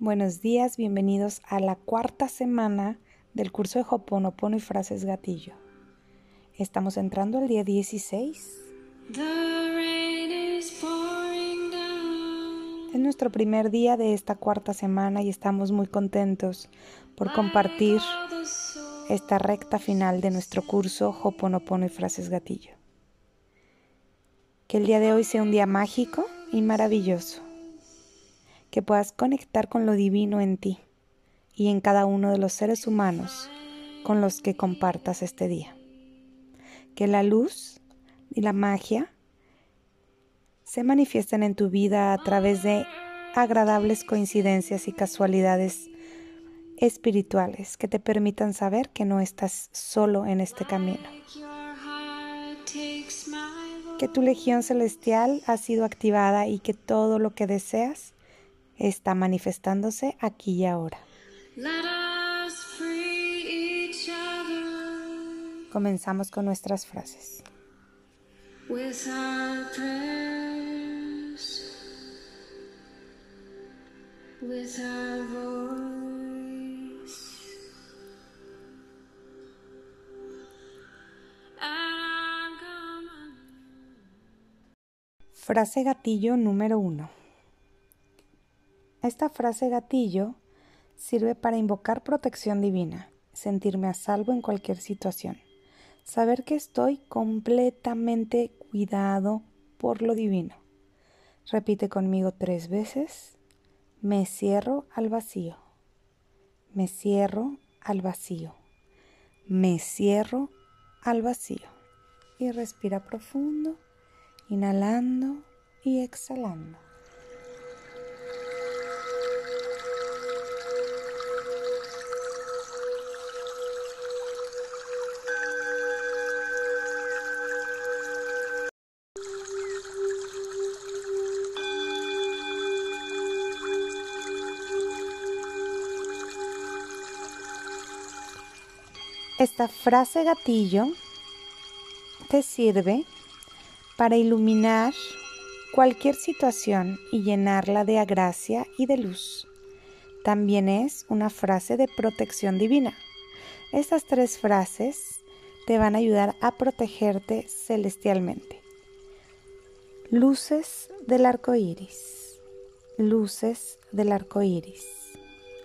Buenos días, bienvenidos a la cuarta semana del curso de Hoponopono y frases gatillo. Estamos entrando al día 16. Es nuestro primer día de esta cuarta semana y estamos muy contentos por compartir esta recta final de nuestro curso Hoponopono y frases gatillo. Que el día de hoy sea un día mágico y maravilloso que puedas conectar con lo divino en ti y en cada uno de los seres humanos con los que compartas este día. Que la luz y la magia se manifiesten en tu vida a través de agradables coincidencias y casualidades espirituales que te permitan saber que no estás solo en este camino. Que tu legión celestial ha sido activada y que todo lo que deseas está manifestándose aquí y ahora. Comenzamos con nuestras frases. Frase gatillo número uno. Esta frase gatillo sirve para invocar protección divina, sentirme a salvo en cualquier situación, saber que estoy completamente cuidado por lo divino. Repite conmigo tres veces. Me cierro al vacío. Me cierro al vacío. Me cierro al vacío. Y respira profundo, inhalando y exhalando. Esta frase gatillo te sirve para iluminar cualquier situación y llenarla de gracia y de luz. También es una frase de protección divina. Estas tres frases te van a ayudar a protegerte celestialmente. Luces del arco iris, luces del arco iris,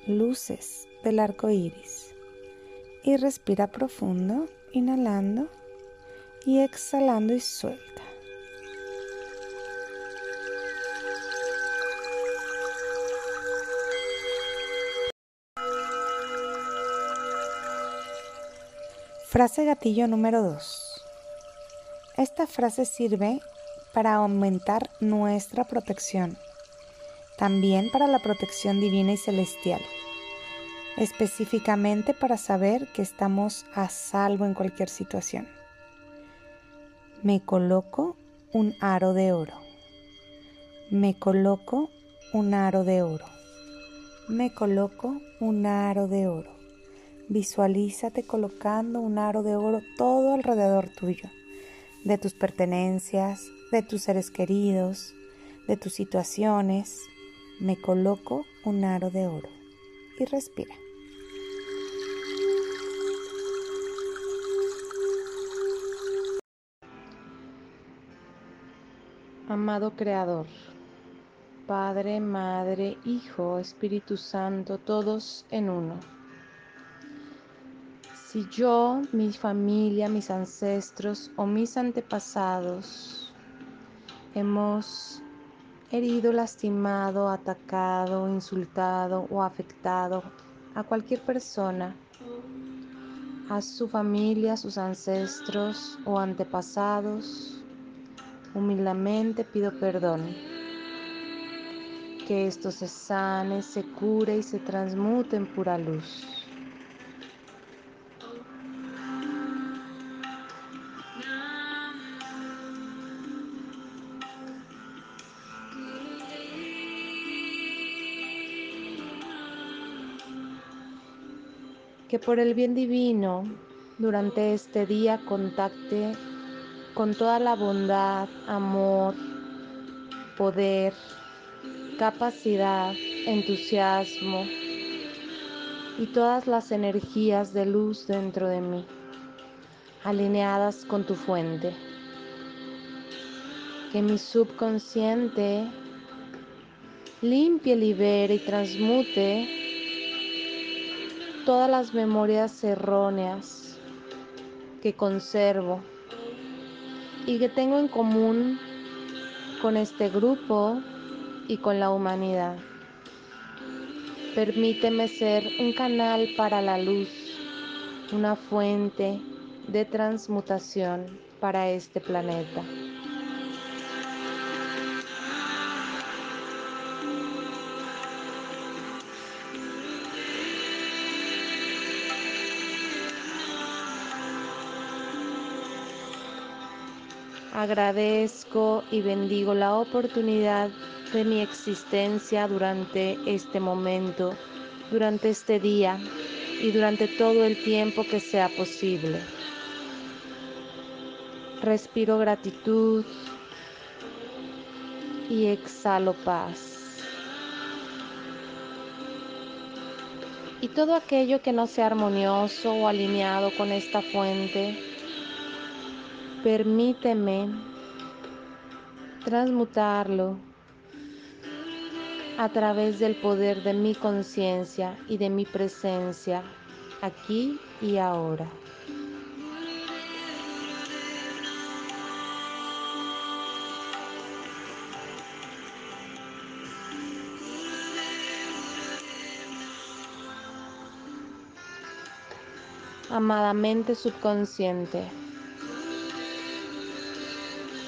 luces del arco iris y respira profundo, inhalando y exhalando y suelta. Frase gatillo número 2. Esta frase sirve para aumentar nuestra protección, también para la protección divina y celestial específicamente para saber que estamos a salvo en cualquier situación. Me coloco un aro de oro. Me coloco un aro de oro. Me coloco un aro de oro. Visualízate colocando un aro de oro todo alrededor tuyo, de tus pertenencias, de tus seres queridos, de tus situaciones. Me coloco un aro de oro y respira. Amado Creador, Padre, Madre, Hijo, Espíritu Santo, todos en uno. Si yo, mi familia, mis ancestros o mis antepasados hemos herido, lastimado, atacado, insultado o afectado a cualquier persona, a su familia, sus ancestros o antepasados, Humildemente pido perdón. Que esto se sane, se cure y se transmute en pura luz. Que por el bien divino durante este día contacte con toda la bondad, amor, poder, capacidad entusiasmo y todas las energías de luz dentro de mí, alineadas con tu fuente. Que mi subconsciente limpie, libere y transmute todas las memorias erróneas que conservo y que tengo en común con este grupo y con la humanidad. Permíteme ser un canal para la luz, una fuente de transmutación para este planeta. Agradezco y bendigo la oportunidad de mi existencia durante este momento, durante este día y durante todo el tiempo que sea posible. Respiro gratitud y exhalo paz. Y todo aquello que no sea armonioso o alineado con esta fuente, permíteme transmutarlo a través del poder de mi conciencia y de mi presencia aquí y ahora. Amadamente subconsciente,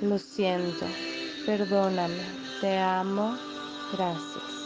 Lo siento, perdóname, te amo, gracias.